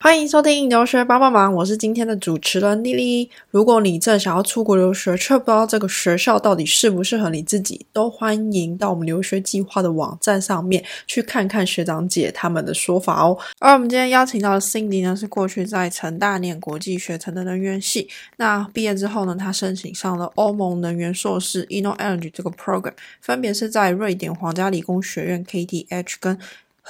欢迎收听留学帮帮忙，我是今天的主持人丽丽。如果你正想要出国留学，却不知道这个学校到底适不适合你自己，都欢迎到我们留学计划的网站上面去看看学长姐他们的说法哦。而我们今天邀请到的 Cindy 呢，是过去在成大念国际学程的能源系，那毕业之后呢，他申请上了欧盟能源硕士 Inno Energy 这个 program，分别是在瑞典皇家理工学院 KTH 跟。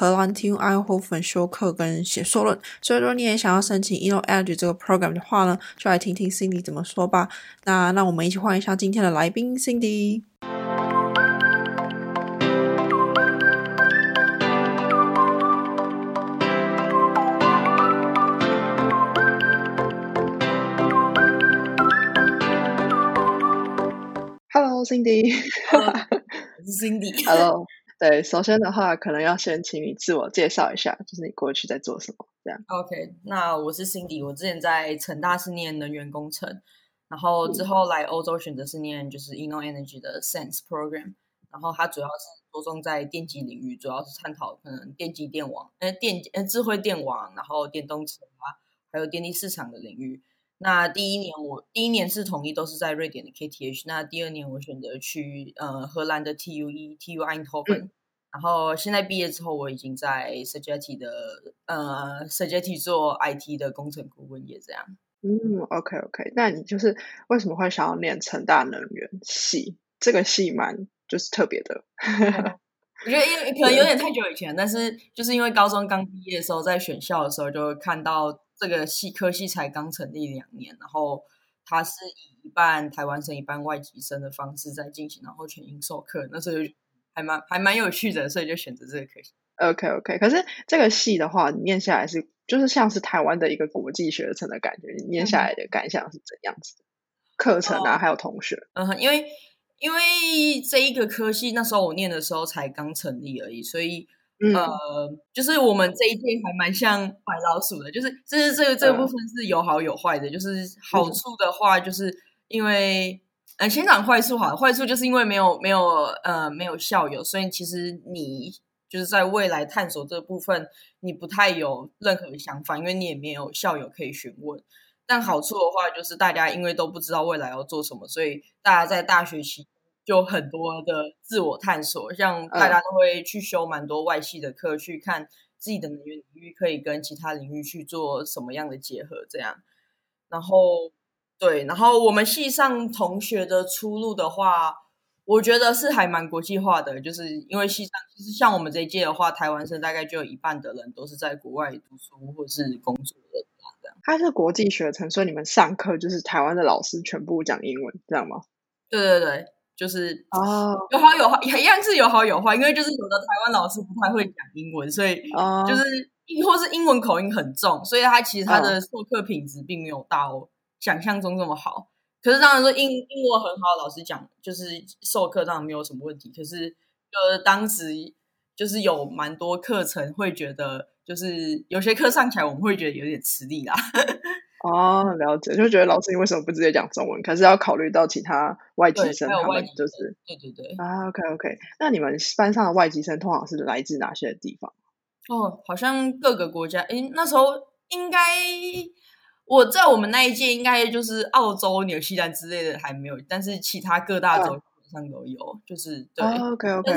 荷兰 TU Eindhoven 修课跟写硕论，所以说你也想要申请 Inno Energy 这个 program 的话呢，就来听听 Cindy 怎么说吧。那让我们一起欢迎一下今天的来宾 Cindy。Hello Cindy，我是 Cindy。Hello，对，首先的话，可能要先请你自我介绍一下，就是你过去在做什么，这样。OK，那我是 Cindy，我之前在成大是念能源工程，然后之后来欧洲选择是念就是 Inno Energy 的 Sense Program，然后它主要是着重在电机领域，主要是探讨可能电机电网、呃电呃智慧电网，然后电动车啊，还有电力市场的领域。那第一年我第一年是统一都是在瑞典的 KTH，那第二年我选择去呃荷兰的 TUE TU Eindhoven，、然后现在毕业之后我已经在 SAGETI 的呃 Sogeti 做 IT 的工程顾问也这样。嗯，OK OK，那你就是为什么会想要念成大能源系？这个系蛮就是特别的。我觉得因为可能有点太久以前，但是就是因为高中刚毕业的时候，在选校的时候就看到这个系科系才刚成立两年，然后它是以一半台湾生一半外籍生的方式在进行，然后全英授课，那时候就还蛮还蛮有趣的，所以就选择这个科系。OK OK，可是这个系的话，你念下来是就是像是台湾的一个国际学程的感觉，你念下来的感想是怎样子的？课程啊，哦还有同学。嗯哼，因为因为这一个科系那时候我念的时候才刚成立而已，所以嗯呃，就是我们这一届还蛮像白老鼠的，就是这是这个这个部分是有好有坏的。就是好处的话，就是因为呃，先讲坏处好了，坏处就是因为没有没有呃没有校友，所以其实你就是在未来探索这部分，你不太有任何想法，因为你也没有校友可以询问。但好处的话，就是大家因为都不知道未来要做什么，所以大家在大学期就很多的自我探索，像大家都会去修蛮多外系的课，去看自己的能源领域可以跟其他领域去做什么样的结合，这样。然后对，然后我们系上同学的出路的话，我觉得是还蛮国际化的，就是因为系上其实像我们这一届的话，台湾生大概就有一半的人都是在国外读书或是工作的这样。它是国际学程，所以你们上课就是台湾的老师全部讲英文，这样吗？对对对，就是哦有好有坏，一样是有好有坏，因为就是有的台湾老师不太会讲英文，所以哦，就是或是英文口音很重，所以他其实他的授课品质并没有到想象中这么好。可是当然说英英文很好，老师讲就是授课当然没有什么问题。可是就是，当时就是有蛮多课程会觉得，就是有些课上起来我们会觉得有点吃力啦。哦，了解，就觉得老师你为什么不直接讲中文？可是要考虑到其他外籍，生，他们就是对对对。啊，OK OK。那你们班上的外籍生通常是来自哪些地方？哦，好像各个国家，诶，那时候应该我在我们那一届应该就是澳洲、纽西兰之类的还没有，但是其他各大洲基本上都有，就是对。哦，OK OK。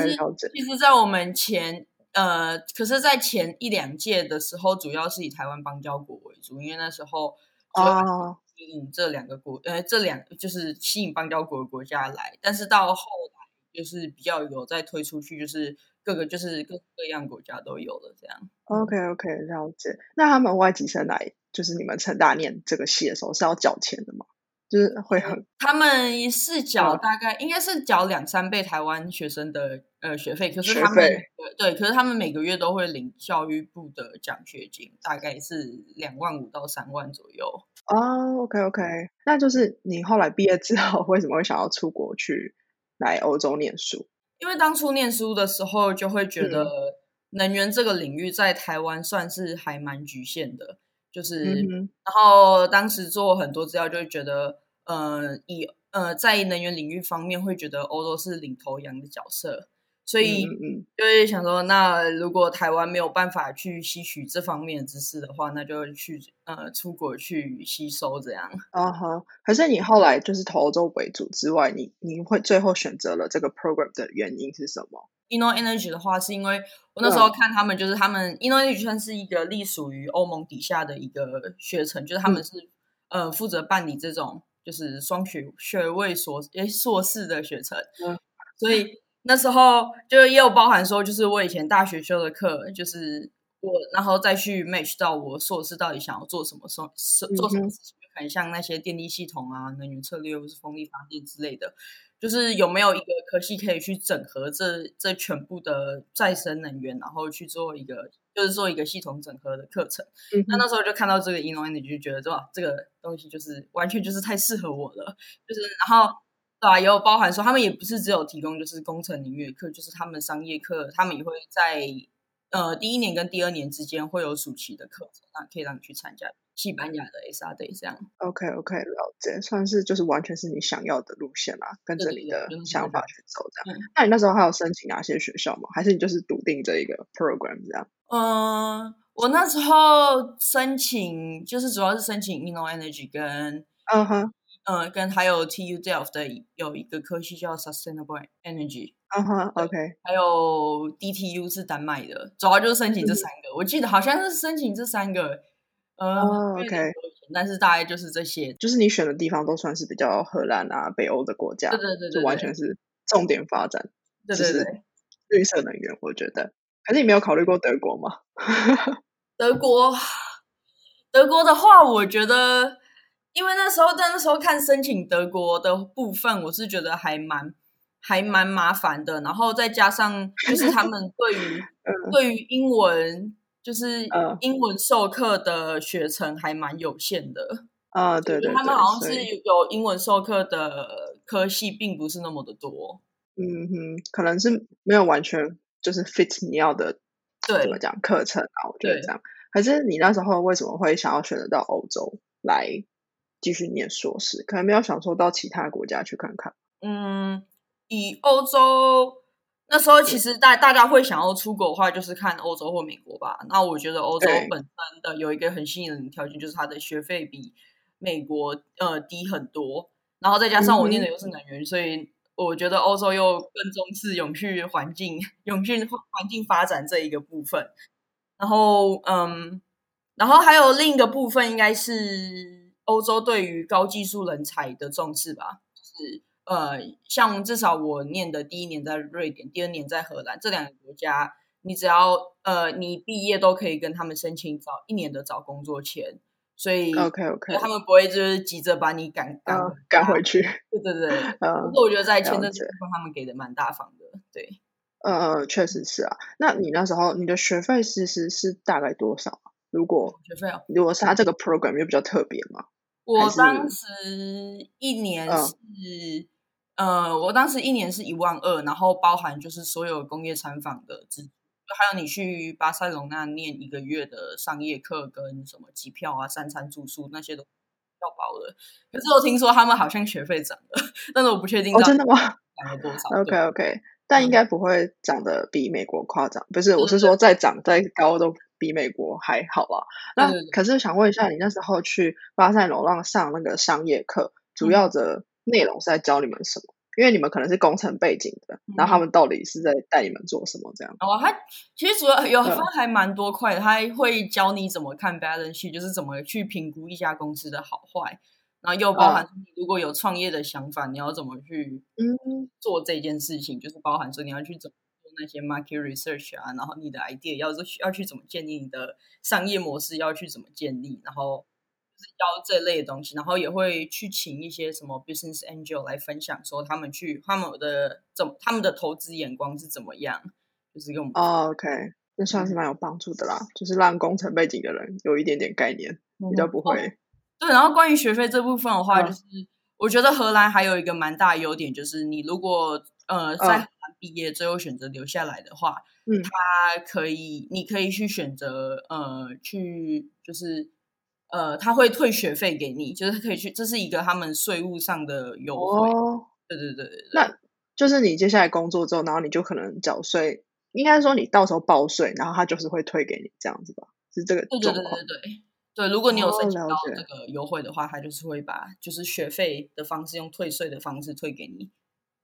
其实，在我们前呃，可是，在前一两届的时候，主要是以台湾邦交国为主，因为那时候哦，吸引这两个国，呃，这两就是吸引邦交国的国家来，但是到后来就是比较有再推出去，就是各个就是各式各样国家都有了这样。OK OK，了解。那他们外籍生来，就是你们成大念这个系的时候是要缴钱的吗？就是会很他们是缴嗯大概、应该是缴两三倍台湾学生的呃学费，可是他们对对，可是他们每个月都会领教育部的奖学金，大概是两万五到三万左右。哦，OK OK，那就是你后来毕业之后，为什么会想要出国去来欧洲念书？因为当初念书的时候，就会觉得嗯能源这个领域在台湾算是还蛮局限的，就是、嗯，然后当时做很多资料，就会觉得，呃，以呃在能源领域方面，会觉得欧洲是领头羊的角色，所以嗯嗯就会想说，那如果台湾没有办法去吸取这方面的知识的话，那就去呃出国去吸收这样。啊哈，可是你后来就是投欧洲为主之外，你你会最后选择了这个 program 的原因是什么？Inno Energy 的话，是因为我那时候看他们，就是他们 Inno Energy 算是一个隶属于欧盟底下的一个学程，就是他们是、呃负责办理这种就是双学学位硕诶硕士的学程，嗯 所以那时候就也有包含说，就是我以前大学修的课，就是我然后再去 match 到我硕士到底想要做什么做做什么事情，很像那些电力系统啊、能源策略或是风力发电之类的。就是有没有一个科系可以去整合这这全部的再生能源，然后去做一个就是做一个系统整合的课程。嗯那那时候就看到这个 Inno Energy，就觉得哇，这个东西就是完全就是太适合我了。就是然后对啊，也有包含说他们也不是只有提供就是工程领域的课，就是他们商业课，他们也会在呃第一年跟第二年之间会有暑期的课程，那可以让你去参加西班牙的 SR Day 这样。OK OK，了解，算是就是完全是你想要的路线啦，跟着你的想法去走这样。嗯那你那时候还有申请哪些学校吗？还是你就是笃定这一个 program 这样？嗯，我那时候申请就是主要是申请 Inno Energy 跟嗯哼，嗯跟还有 TU Delft 的有一个科系叫 Sustainable Energy，嗯哼，OK，还有 DTU 是丹麦的，主要就是申请这三个。我记得好像是申请这三个，呃、哦 OK 但是大概就是这些。就是你选的地方都算是比较荷兰啊、北欧的国家，对对对对就完全是重点发展，就是对对对，绿色能源，我觉得。可是你没有考虑过德国吗？德国，德国的话，我觉得，因为那时候在那时候看申请德国的部分，我是觉得还蛮还蛮麻烦的。然后再加上就是他们对于 嗯对于英文就是嗯英文授课的学程还蛮有限的。啊，对对对，他们好像是有英文授课的科系，并不是那么的多。嗯哼，可能是没有完全就是 fit 你要的对怎么讲课程啊？我觉得对这样。可是你那时候为什么会想要选择到欧洲来继续念硕士？可能没有想说到其他国家去看看。嗯，以欧洲那时候其实大大家会想要出国的话，就是看欧洲或美国吧。那我觉得欧洲本身的有一个很吸引人的条件，就是它的学费比美国呃低很多，然后再加上我念的又是能源，所以我觉得欧洲又更重视永续环境、永续环境发展这一个部分。然后嗯，然后还有另一个部分应该是欧洲对于高技术人才的重视吧，就是呃，像至少我念的第一年在瑞典，第二年在荷兰这两个国家，你只要呃你毕业都可以跟他们申请找一年的找工作签，所以 OK OK，他们不会就是急着把你赶赶赶回去。对对对，可 嗯是我觉得在签证了解这部分他们给的蛮大方的，对。呃，确实是啊。那你那时候你的学费其实是大概多少啊？如果学费哦，如果是他这个 program 又比较特别嘛？我当时一年嗯是，呃，我当时一年是一万二，然后包含就是所有工业参访的支出，还有你去巴塞隆那念一个月的商业课跟什么机票啊、三餐住宿那些都要包的。可是我听说他们好像学费涨了，但是我不确定哦，真的吗涨了多少。OK OK，但应该不会涨得比美国夸张。不是，我是说再涨再高都比美国还好啊。那可是想问一下，你那时候去巴塞罗那上那个商业课，主嗯要的内容是在教你们什么？因为你们可能是工程背景的，然后他嗯们到底是在带你们做什么？这样？哦，他其实主要有嗯分还蛮多块的，他会教你怎么看 balance sheet，就是怎么去评估一家公司的好坏，然后又包含你如果有创业的想法，你要怎么去嗯做这件事情，就是包含说你要去怎么做那些 market research 啊，然后你的 idea 要去要去怎么建立你的商业模式，要去怎么建立，然后就是教这类的东西，然后也会去请一些什么 business angel 来分享，说他们去他们的怎么他们的投资眼光是怎么样，就是跟我们哦，OK，这算是蛮有帮助的啦，就是让工程背景的人有一点点概念，比较不哦会。对，然后关于学费这部分的话，嗯就是我觉得荷兰还有一个蛮大的优点，就是你如果呃在毕业，最后选择留下来的话，嗯他可以，你可以去选择呃去就是。呃，他会退学费给你，就是可以去，这是一个他们税务上的优惠。哦，对对对对对。那就是你接下来工作之后，然后你就可能缴税，应该说你到时候报税，然后他就是会退给你这样子吧？是这个对对状况？对对对对，如果你有申请到这个优惠的话，他就是会把就是学费的方式用退税的方式退给你。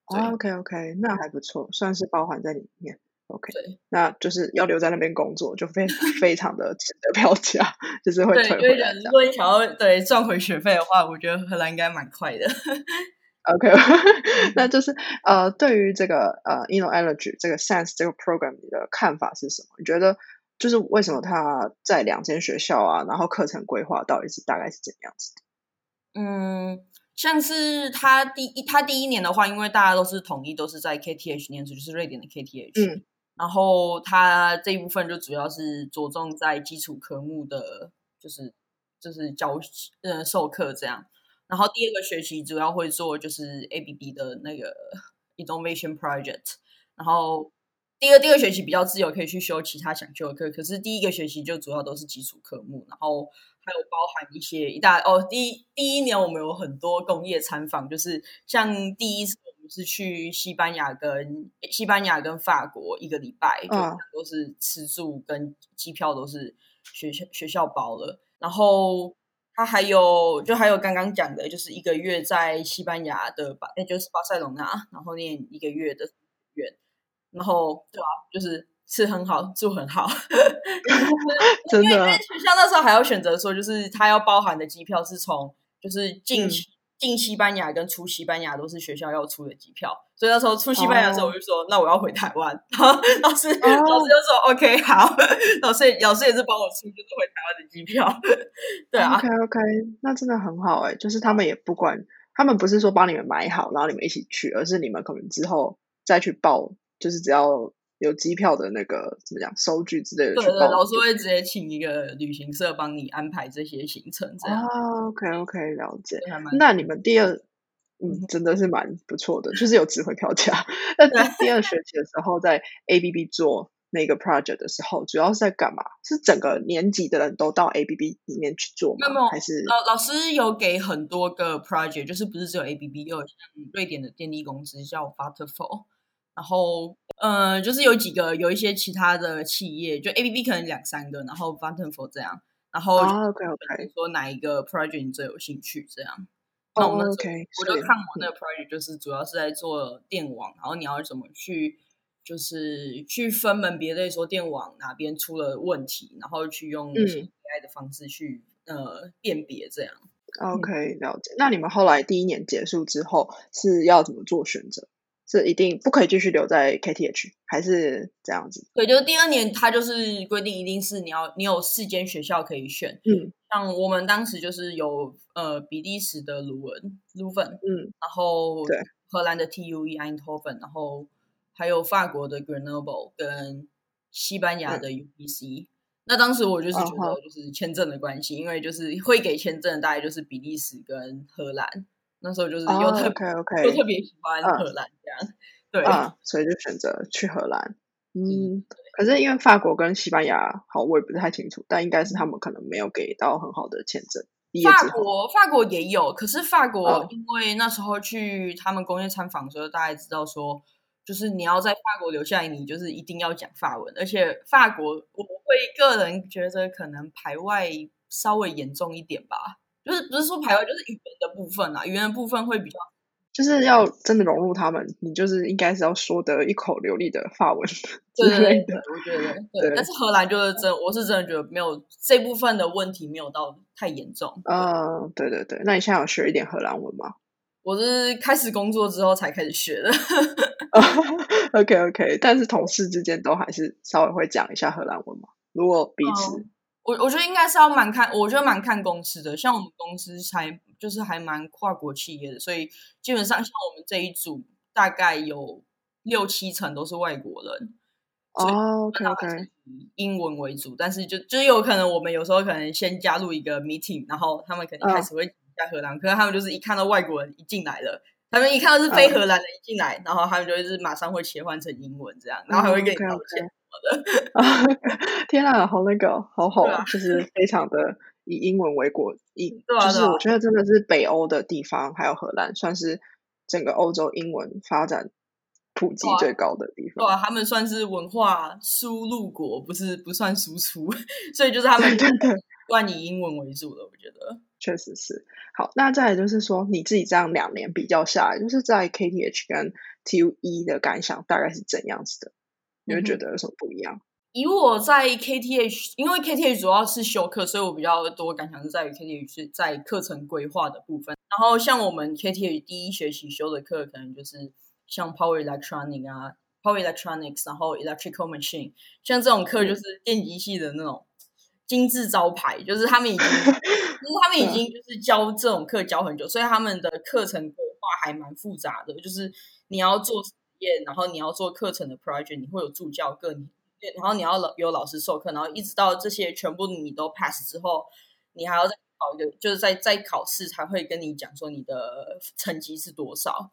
，OK OK，那还不错，算是包含在里面。OK，那就是要留在那边工作，就非非常的值得票价，就是会对，退回来。如果你想要对赚回学费的话，我觉得荷兰应该蛮快的。OK，那就是呃，对于这个呃 InnoEnergy 这个 Sense 这个 program 你的看法是什么？你觉得就是为什么它在两间学校啊，然后课程规划到底是大概是怎样子的？嗯，像是他第一他第一年的话，因为大家都是统一都是在 KTH 念书，就是瑞典的 KTH。嗯然后他这一部分就主要是着重在基础科目的，就是就是教呃授课这样。然后第二个学期主要会做就是 ABB 的那个 Innovation Project，然后第二第二学期比较自由，可以去修其他想修的课。可是第一个学期就主要都是基础科目，然后还有包含一些一大哦，第一第一年我们有很多工业参访，就是像第一次我们是去西班牙跟西班牙跟法国一个礼拜，都是吃住跟机票都是学校学校包了，然后。他还有，就还有刚刚讲的，就是一个月在西班牙的巴，那就是巴塞隆纳，然后念一个月的院，然后对啊，就是吃很好，住很好，真的因为学校那时候还要选择说，就是它要包含的机票是从就是进、嗯进西班牙跟出西班牙都是学校要出的机票，所以那时候出西班牙的时候，哦我就说、那我要回台湾，然后老师、哦老师就说 OK 好，老师老师也是帮我出就是回台湾的机票，对啊，OK OK，那真的很好哎、就是他们也不管，他们不是说帮你们买好，然后你们一起去，而是你们可能之后再去报，就是只要有机票的那个怎么讲收据之类的对对，老师会直接请一个旅行社帮你安排这些行程，这样、啊，OK OK，了解。那你们第二，嗯嗯，真的是蛮不错的，就是有指挥票价。那第第二学期的时候，在 ABB 做那个 project 的时候，主要是在干嘛？是整个年级的人都到 ABB 里面去做吗？没有还是老老师有给很多个 project，就是不是只有 ABB，也有像瑞典的电力公司叫 Vattenfall，然后呃，就是有几个有一些其他的企业，就 ABB 可能两三个，然后 Vattenfall 这样，然后说哪一个 project 你最有兴趣这样。那我们 OK，我就看我那个 project，就是主要是在做电网，然后你要怎么去，就是去分门别类，说电网哪边出了问题，然后去用一些嗯 AI 的方式去、呃辨别这样。OK 了解。那你们后来第一年结束之后是要怎么做选择？是一定不可以继续留在 KTH，还是这样子？对，就是第二年他就是规定一定是你要你有四间学校可以选，嗯像我们当时就是有呃比利时的卢文卢粉，嗯然后对荷兰的 TUE Eindhoven，然后还有法国的 Grenoble 跟西班牙的 UBC。那当时我就是觉嗯得就是签证的关系，因为就是会给签证的大概就是比利时跟荷兰。那时候就是又哦特、别喜欢嗯荷兰这样，对，啊，所以就选择去荷兰。嗯，可是因为法国跟西班牙，好，我也不是太清楚，但应该是他们可能没有给到很好的签证。法，国法国也有，可是法国哦因为那时候去他们工业参访的时候，大家知道说，就是你要在法国留下来，你就是一定要讲法文，而且法国我会个人觉得可能排外稍微严重一点吧，就是不是说排外，就是语言的部分啊，语言的部分会比较就是要真的融入他们，你就是应该是要说得一口流利的法文之对对对，类的。我觉得对，对但是荷兰就是真，我是真的觉得没有这部分的问题没有到太严重。嗯，对对对。那你现在有学一点荷兰文吗我是开始工作之后才开始学的。？OK OK，但是同事之间都还是稍微会讲一下荷兰文嘛。如果彼此，我我觉得应该是要蛮看，我觉得蛮看公司的。像我们公司才就是还蛮跨国企业的，所以基本上像我们这一组大概有六七成都是外国人。哦，OK 英文为主，但是就就是有可能我们有时候可能先加入一个 meeting，然后他们可能一开始会讲一下荷兰，可是他们就是一看到外国人一进来了，他们一看到是非荷兰人一进来，然后他们就是马上会切换成英文这样，然后还会跟你道嗯，OK，OK 歉。天啊，好那个，好好，啊就是非常的以英文为国，以就是对啊对啊我觉得真的是北欧的地方，还有荷兰，算是整个欧洲英文发展普及最高的地方。对啊，他们算是文化输入国，不是不算输出，所以就是他们对对，惯以英文为主的，我觉得。确实是。好，那再来就是说，你自己这样两年比较下来，就是在 KTH 跟 TUE 的感想大概是怎样子的？你会觉得有什么不一样？以我在 KTH，因为 KTH 主要是修课，所以我比较多感想是在于 KTH 是在课程规划的部分。然后像我们 KTH 第一学期修的课，可能就是像 Power Electronic 啊，Power Electronics，然后 Electrical Machine，像这种课就是电机系的那种金字招牌，就是他们已经，就是他们已经就是教这种课教很久，所以他们的课程规划还蛮复杂的，就是你要做实验，然后你要做课程的 project，你会有助教课，然后你要老有老师授课，然后一直到这些全部你都 pass 之后，你还要再考一个，就是在在考试才会跟你讲说你的成绩是多少。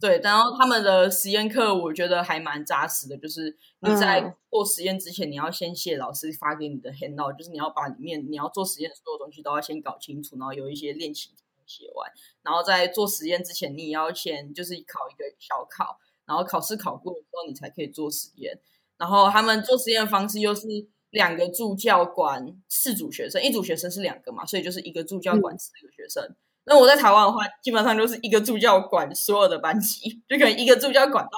对，然后他们的实验课我觉得还蛮扎实的，就是你在做实验之前，你要先写老师发给你的 handout，就是你要把里面你要做实验所有东西都要先搞清楚，然后有一些练习写完，然后在做实验之前，你也要先就是考一个小考，然后考试考过之后，你才可以做实验。然后他们做实验方式又是两个助教管四组学生，一组学生是两个嘛，所以就是一个助教管四个学生。那我在台湾的话，基本上就是一个助教管所有的班级，就可能一个助教管到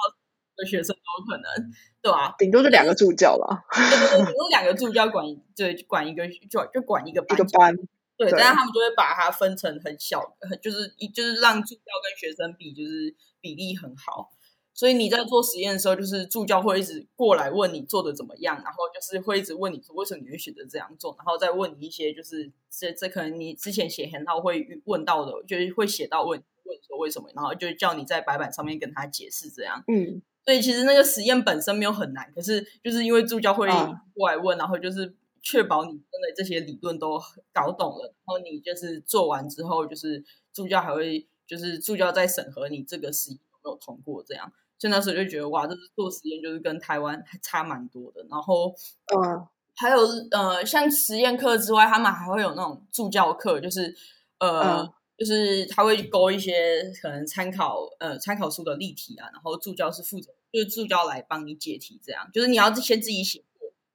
的学生都有可能，对吧？顶多是两个助教了，顶多两个助教管，对，管一个就就管一个班，一个班，对。但是他们就会把它分成很小，很就是一就是让助教跟学生比，就是比例很好。所以你在做实验的时候，就是助教会一直过来问你做的怎么样，然后就是会一直问你说为什么你会选择这样做，然后再问你一些就是这这可能你之前写很到会问到的，就是会写到问问说为什么，然后就叫你在白板上面跟他解释这样。嗯，所以其实那个实验本身没有很难，可是就是因为助教会过来问，然后就是确保你真的这些理论都搞懂了，然后你就是做完之后，就是助教还会就是助教在审核你这个实验有没有通过这样。所以那时候就觉得哇，这是做实验就是跟台湾还差蛮多的。然后，嗯，还有呃，像实验课之外，他们还会有那种助教课，就是呃，就是他会勾一些可能参考呃参考书的例题啊，然后助教是负责，就是助教来帮你解题，这样。就是你要先自己写，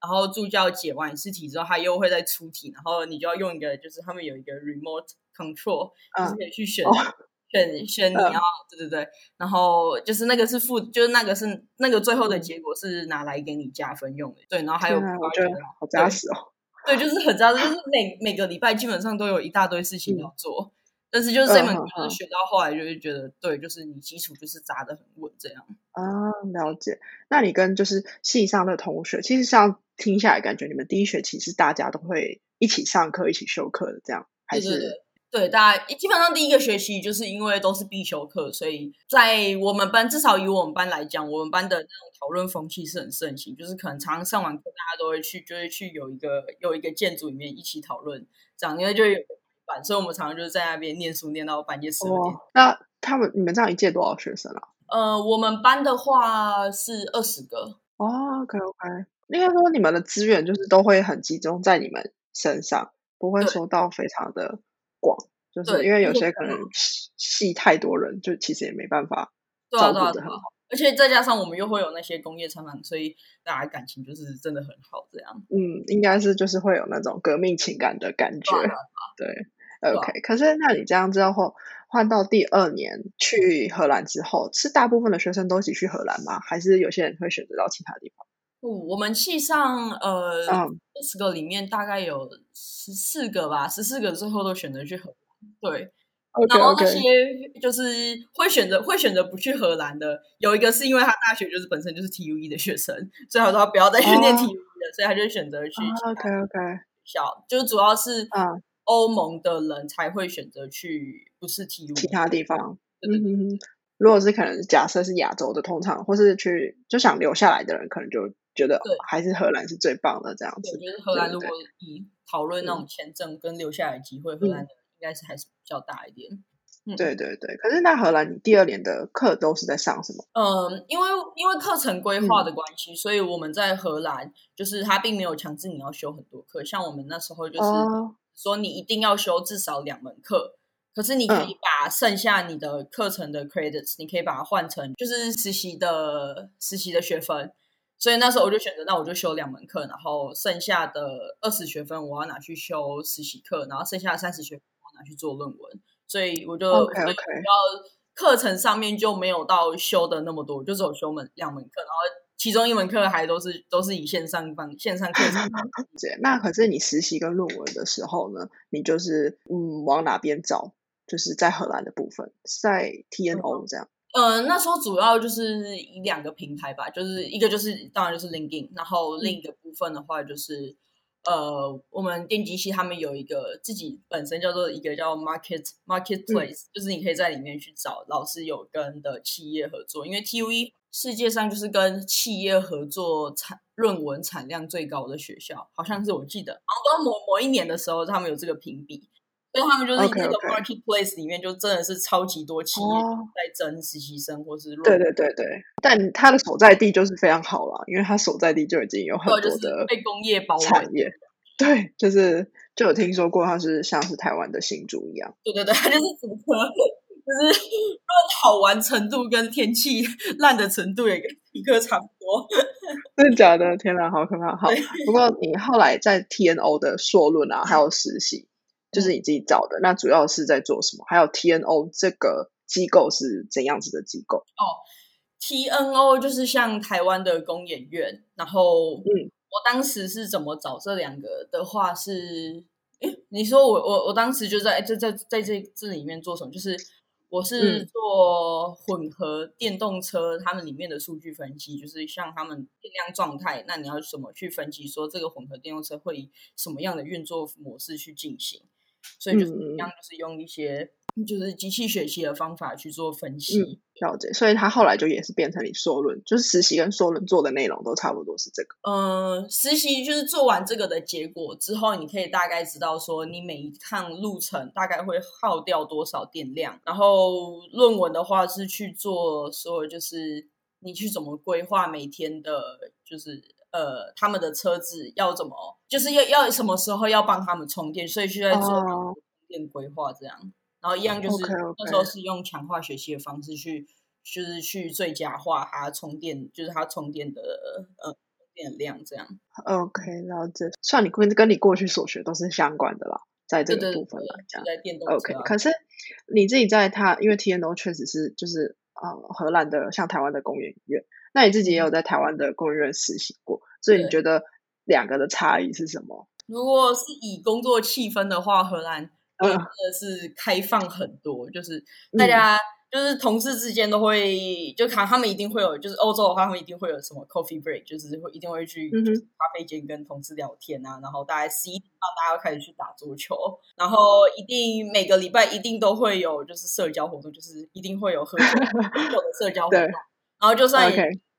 然后助教解完一次题之后，他又会再出题，然后你就要用一个，就是他们有一个 remote control，就是可以去选。选选你要对对对，然后就是那个是负，就是那个是那个最后的结果是拿来给你加分用的，对，然后还有我觉得好扎实哦，对，就是很扎实，就是每每个礼拜基本上都有一大堆事情要做，但是就是这门课学到后来就会觉得，对，就是你基础就是扎的很稳这样。啊，了解。那你跟就是系上的同学，其实像听下来感觉你们第一学期是大家都会一起上课、一起修课的这样，还是？对，大家基本上第一个学期就是因为都是必修课，所以在我们班，至少以我们班来讲，我们班的那种讨论风气是很盛行，就是可能常常上完课，大家都会去，就会去有一个有一个建筑里面一起讨论，这样因为就有班，所以我们常常就是在那边念书念到半夜十二点。那他们你们这样一届多少学生啊？呃，我们班的话是二十个。哦，OK OK，应该说你们的资源就是都会很集中在你们身上，不会说到非常的。广，就是因为有些可能戏太多人，就其实也没办法照顾的很好。而且再加上我们又会有那些工业厂房，所以大家感情就是真的很好。这样，嗯，应该是就是会有那种革命情感的感觉。对，OK。可是那你这样之后换到第二年去荷兰之后，是大部分的学生都一起去荷兰吗？还是有些人会选择到其他地方？不，我们系上呃二十个里面大概有十四个吧，十四个最后都选择去荷兰。对，然后那些就是会选择会选择不去荷兰的，有一个是因为他大学就是本身就是 TUE 的学生，所以他说不要再去念 TUE 的，所以他就选择去 OK OK 小，就是主要是欧盟的人才会选择去不是 TUE 其他地方。嗯，如果是可能假设是亚洲的，通常或是去就想留下来的人，可能就。觉得还是荷兰是最棒的这样子。我觉得荷兰如果以讨论那种签证跟留下来机会，荷兰应该是还是比较大一点。对对对，可是那荷兰你第二年的课都是在上什么？嗯，因为因为课程规划的关系，所以我们在荷兰就是他并没有强制你要修很多课，像我们那时候就是说你一定要修至少两门课，可是你可以把剩下你的课程的 credits，你可以把它换成就是实习的实习的学分。所以那时候我就选择，那我就修两门课，然后剩下的二十学分我要拿去修实习课，然后剩下的三十学分我拿去做论文。所以我就 OK OK，要课程上面就没有到修的那么多，就只有修门两门课，然后其中一门课还都是都是以线上方线上课程。那可是你实习跟论文的时候呢，你就是嗯往哪边找？就是在荷兰的部分，在 TNO 这样。呃，那时候主要就是以两个平台吧，就是一个就是当然就是 LinkedIn，然后另一个部分的话就是呃，我们电机系他们有一个自己本身叫做一个叫 Market Marketplace，就是你可以在里面去找老师有跟的企业合作，因为 TUE 世界上就是跟企业合作产论文产量最高的学校，好像是我记得，然后到某某一年的时候，他们有这个评比。所以他们就是那个 marketplace 里面，就真的是超级多企业在争实习生，或是对对对对。但他的所在地就是非常好了，因为他所在地就已经有很多的被工业包围产业。对，就是就有听说过，他是像是台湾的新竹一样。对对对，他就是整个 就是好玩程度跟天气烂的程度也一个差不多。真的假的？天哪，好可怕！好，不过你后来在 TNO 的硕论啊，还有实习。就是你自己找的，那主要是在做什么？还有 TNO 这个机构是怎样子的机构？哦，TNO 就是像台湾的公演院，然后，嗯，我当时是怎么找这两个的话是，哎，你说我我我当时就在在在在这这里面做什么？就是。我是做混合电动车，他们里面的数据分析，就是像他们电量状态，那你要怎么去分析说这个混合电动车会以什么样的运作模式去进行？所以就是一样，就是用一些。就是机器学习的方法去做分析，了解。所以他后来就也是变成你说论，就是实习跟说论做的内容都差不多是这个。嗯，实习就是做完这个的结果之后，你可以大概知道说你每一趟路程大概会耗掉多少电量。然后论文的话是去做说，就是你去怎么规划每天的，就是呃他们的车子要怎么，就是要要什么时候要帮他们充电，所以就在做充电规划这样。然后一样就是那时候是用强化学习的方式去，就是去最佳化它充电，就是它充电的呃电量这样。OK，了解。算你跟跟你过去所学都是相关的啦，在这个部分来讲。在电动 OK，可是你自己在它，因为 TNO 确实是就是呃荷兰的像台湾的工研院，那你自己也有在台湾的工研院实习过，所以你觉得两个的差异是什么？如果是以工作气氛的话，荷兰。真的是开放很多，就是大家就是同事之间都会，就看他们一定会有，就是欧洲的话，他们一定会有什么 coffee break，就是会一定会去咖啡间跟同事聊天啊，然后大概十一点半大家要开始去打桌球，然后一定每个礼拜一定都会有就是社交活动，就是一定会有喝酒的社交活动，然后就算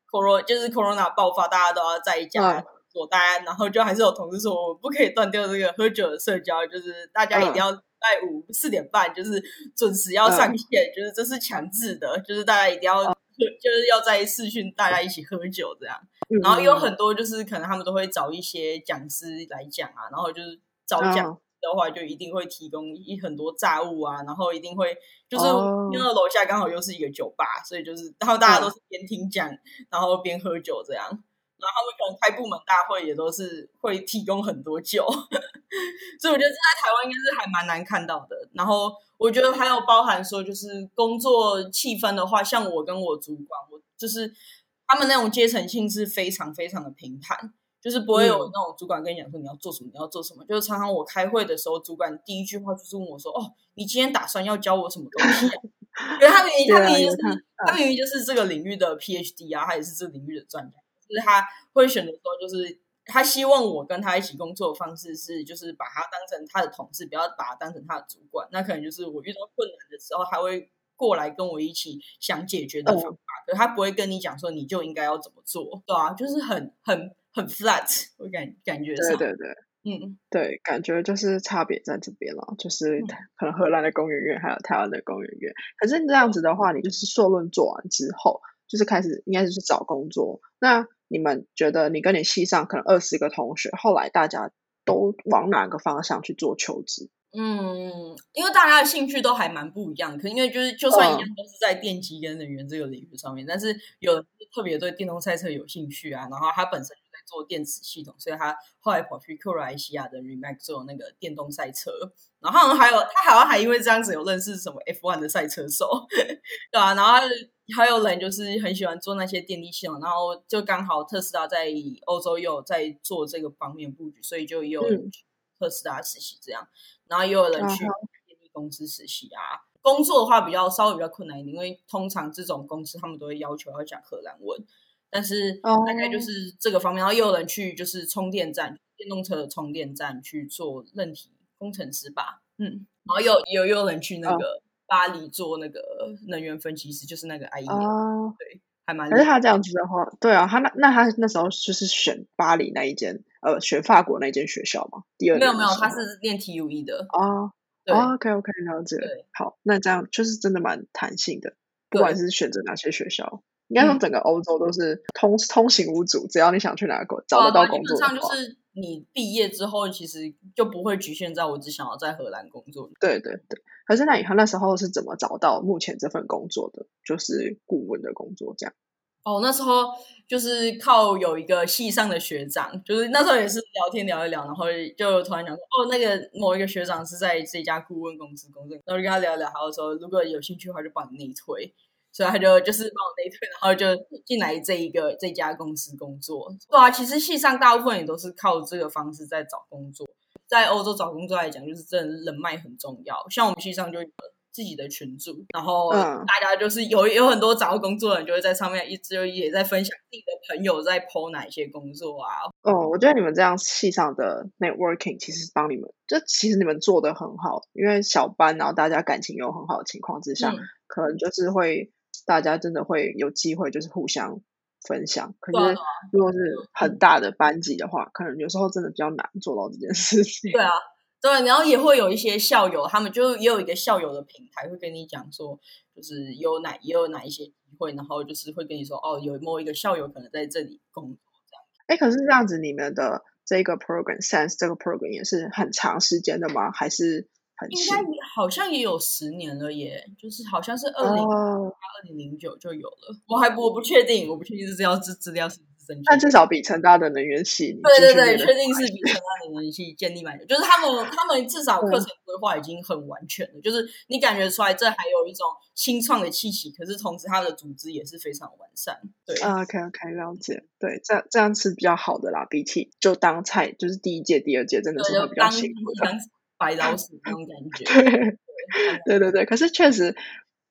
corona 就是 corona 爆发，大家都要在家。做大家，然后就还是有同事说，我不可以断掉这个喝酒的社交，就是大家一定要。在五四点半就是准时要上线，就是这是强制的，就是大家一定要就是要在视讯大家一起喝酒这样。然后有很多就是可能他们都会找一些讲师来讲啊，然后就是找讲的话就一定会提供一很多炸物啊，然后一定会就是因为楼下刚好又是一个酒吧，所以就是然后大家都是边听讲然后边喝酒这样。然后他们可能开部门大会也都是会提供很多酒，所以我觉得这在台湾应该是还蛮难看到的。然后我觉得还有包含说，就是工作气氛的话，像我跟我主管，我就是他们那种阶层性是非常非常的平坦，就是不会有那种主管跟你讲说你要做什么，你要做什么。就是常常我开会的时候，主管第一句话就是问我说：“哦，你今天打算要教我什么东西？” 因为他明明他明明就是他明明就是这个领域的 PhD 啊，他也是这个领域的专家。就是他会选择说，就是他希望我跟他一起工作的方式是，就是把他当成他的同事，不要把他当成他的主管。那可能就是我遇到困难的时候，他会过来跟我一起想解决的方法，可他不会跟你讲说你就应该要怎么做，对啊，就是很很很 flat，我感感觉对对对，嗯，对，感觉就是差别在这边了，就是可能荷兰的公园院还有台湾的公园院。可是这样子的话，你就是硕论做完之后，就是开始应该就是去找工作，那。你们觉得你跟你系上可能二十个同学，后来大家都往哪个方向去做求职？嗯，因为大家的兴趣都还蛮不一样，可因为就是就算一样都是在电机跟能源这个领域上面，但是有人特别对电动赛车有兴趣啊，然后他本身做电子系统，所以他后来跑去克罗埃西亚的 Remax 做那个电动赛车，然后还有他好像还因为这样子有认识什么 F1 的赛车手，对啊，然后还有人就是很喜欢做那些电力系统，然后就刚好特斯拉在欧洲有在做这个方面布局，所以就有特斯拉实习这样。然后也有人去电力公司实习啊，工作的话比较稍微比较困难一点，因为通常这种公司他们都会要求要讲荷兰文，但是大概就是这个方面。然后又有人去就是充电站，电动车的充电站去做任体工程师吧，嗯，然后又又有人去那个巴黎做那个能源分析师，就是那个 I E，对，还蛮。可是他这样子的话，对啊，他那那他那时候就是选巴黎那一间。呃，选法国那间学校嘛？第二没有没有，他是练 TUE 的哦。OK OK，了解。好，那这样就是真的蛮弹性的，不管是选择哪些学校，应该说整个欧洲都是通通行无阻，只要你想去哪个国找得到工作基本上就是你毕业之后，其实就不会局限在我只想要在荷兰工作。对对对。可是那以后那时候是怎么找到目前这份工作的？就是顾问的工作，这样。哦，那时候就是靠有一个系上的学长，就是那时候也是聊天聊一聊，然后就突然讲说，哦，那个某一个学长是在这家顾问公司工作，然后就跟他聊聊，他就说如果有兴趣的话就帮你内推，所以他就就是帮我内推，然后就进来这一个这家公司工作。对啊，其实系上大部分也都是靠这个方式在找工作，在欧洲找工作来讲，就是真的人脉很重要，像我们系上就。自己的群组，然后大家就是有有很多找到工作的人，就会在上面一直也在分享自己的朋友在 PO 哪些工作啊。哦，我觉得你们这样系上的 networking 其实帮你们，就其实你们做的很好，因为小班，然后大家感情又很好的情况之下，可能就是会大家真的会有机会就是互相分享。可是如果是很大的班级的话，可能有时候真的比较难做到这件事情。对啊。对，然后也会有一些校友，他们就也有一个校友的平台，会跟你讲说，就是有哪也有哪一些机会，然后就是会跟你说，哦，有某一个校友可能在这里工作这样。哎，可是这样子，你们的这个 program sense 这个 program 也是很长时间的吗？还是很应该好像也有十年了耶，就是好像是二零二零零九就有了，我还我不确定，我不确定这资料资资料是。但至少比成大的能源系，对对对，确定是比成大的能源系建立蛮久。就是他们他们至少课程规划已经很完全了，就是你感觉出来这还有一种新创的气息，可是同时它的组织也是非常完善。对，OK OK，了解。对，这样这样是比较好的啦，比起就当菜，就是第一届、第二届真的是会比较辛苦，当白老鼠那种感觉。对对对对，可是确实。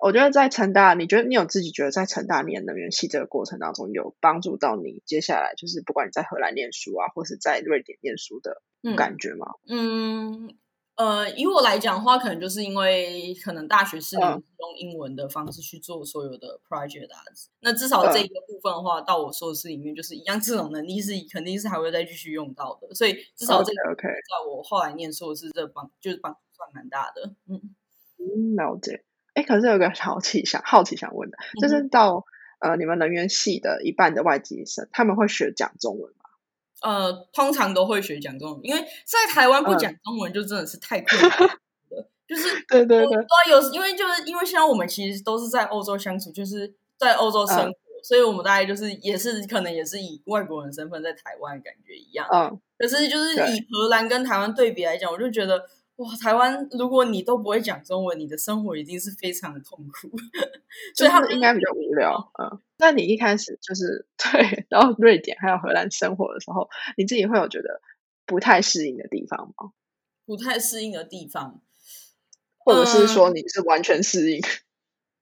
我觉得在成大，你觉得你有自己觉得在成大念能源系这个过程当中，有帮助到你接下来就是不管你在荷兰念书啊，或是在瑞典念书的感觉吗？嗯，呃，以我来讲的话，可能就是因为可能大学是用英文的方式去做所有的 project 啊，那至少这一个部分的话，到我硕士里面就是一样，这种能力是肯定是还会再继续用到的，所以至少这个 OK，在我后来念硕士这帮就是帮算蛮大的，嗯。嗯，了解。哎，可是有个好奇想好奇想问的，就是到呃你们能源系的一半的外籍生，他们会学讲中文吗？呃，通常都会学讲中文，因为在台湾不讲中文就真的是太困难了。就是 对对对，有因为就是因为现在我们其实都是在欧洲相处，就是在欧洲生活，所以我们大概就是也是可能也是以外国人身份在台湾感觉一样。嗯，可是就是以荷兰跟台湾对比来讲，我就觉得。哇，台湾如果你都不会讲中文，你的生活一定是非常的痛苦，所以他们应该比较无聊。嗯，那你一开始就是对，然后瑞典还有荷兰生活的时候，你自己会有觉得不太适应的地方吗？不太适应的地方，或者是说你是完全适应？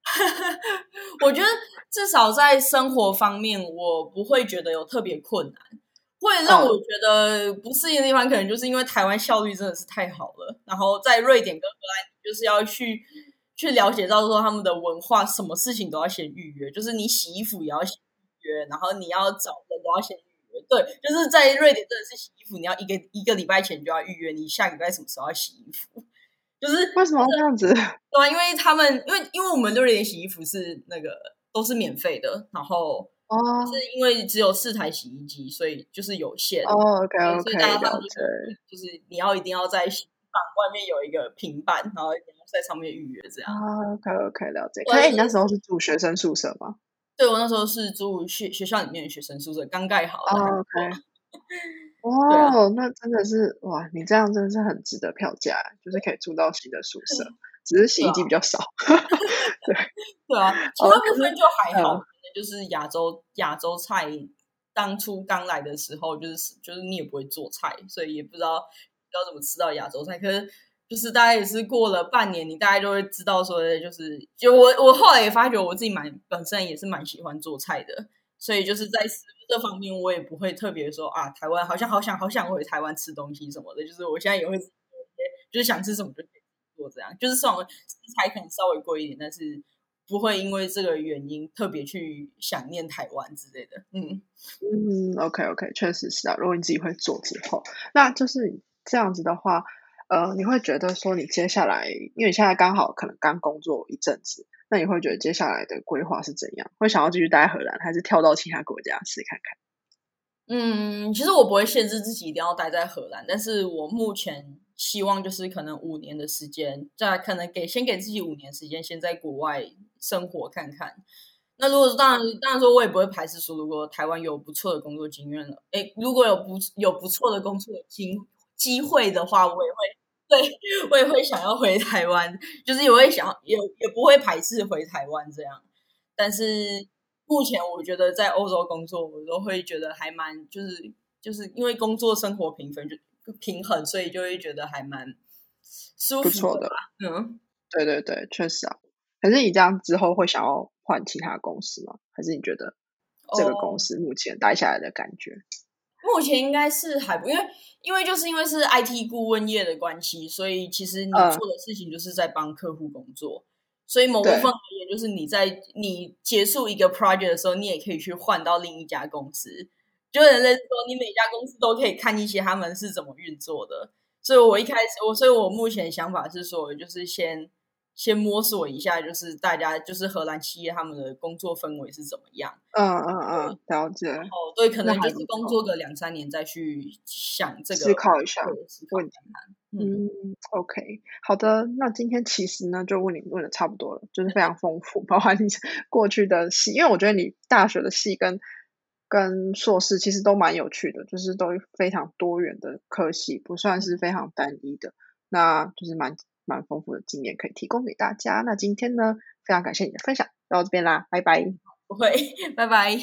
我觉得至少在生活方面，我不会觉得有特别困难。会让我觉得不适应的地方，可能就是因为台湾效率真的是太好了。然后在瑞典跟荷兰，就是要去去了解到说他们的文化，什么事情都要先预约，就是你洗衣服也要先预约，然后你要找人都要先预约。对，就是在瑞典真的是洗衣服，你要一个一个礼拜前就要预约，你下礼拜什么时候要洗衣服？就是为什么这样子？对啊，因为他们因为因为我们瑞典洗衣服是那个都是免费的，然后。哦，是因为只有四台洗衣机，所以就是有限。哦，OK OK，所以大家他们就是就是你要一定要在房外面有一个平板，然后在上面预约这样。啊，OK OK，了解。可以，你那时候是住学生宿舍吗？对，我那时候是住学学校里面的学生宿舍，刚盖好的。OK。哇，那真的是哇！你这样真的是很值得票价，就是可以住到新的宿舍，只是洗衣机比较少。对对啊，其他部分就还好，就是亚洲亚洲菜，当初刚来的时候，就是就是你也不会做菜，所以也不知道要怎么吃到亚洲菜。可是就是大概也是过了半年，你大概就会知道说，就是就我我后来也发觉我自己蛮本身也是蛮喜欢做菜的，所以就是在食。这方面我也不会特别说啊，台湾好像好想好想回台湾吃东西什么的，就是我现在也会就是想吃什么就可以做这样，就是虽然食材可能稍微贵一点，但是不会因为这个原因特别去想念台湾之类的。嗯嗯，OK OK，确实是啊。如果你自己会做之后，那就是这样子的话，呃，你会觉得说你接下来，因为你现在刚好可能刚工作一阵子。那你会觉得接下来的规划是怎样？会想要继续待荷兰，还是跳到其他国家试看看？嗯，其实我不会限制自己一定要待在荷兰，但是我目前希望就是可能五年的时间，再可能给先给自己五年时间，先在国外生活看看。那如果当然当然说，我也不会排斥说，如果台湾有不错的工作经验了，哎，如果有不有不错的工作经机会的话，我也会。对，我也会想要回台湾，就是也会想也也不会排斥回台湾这样。但是目前我觉得在欧洲工作，我都会觉得还蛮就是就是因为工作生活平分就平衡，所以就会觉得还蛮舒服的。嗯，对对对，确实啊。可是你这样之后会想要换其他公司吗？还是你觉得这个公司目前待下来的感觉？目前应该是还不，因为因为就是因为是 IT 顾问业的关系，所以其实你做的事情就是在帮客户工作，所以某部分而言，就是你在你结束一个 project 的时候，你也可以去换到另一家公司，就人类说你每家公司都可以看一些他们是怎么运作的，所以我一开始我，所以我目前想法是说，就是先。先摸索一下，就是大家就是荷兰企业他们的工作氛围是怎么样？嗯嗯嗯，了解。哦，对，可能就是工作个两三年再去想这个，思考一下问题。嗯，OK，好的。那今天其实呢，就问你问的差不多了，就是非常丰富，包括你 过去的戏，因为我觉得你大学的戏跟跟硕士其实都蛮有趣的，就是都非常多元的科系，不算是非常单一的，那就是蛮。蛮丰富的经验可以提供给大家。那今天呢，非常感谢你的分享，到这边啦，拜拜。不会，拜拜。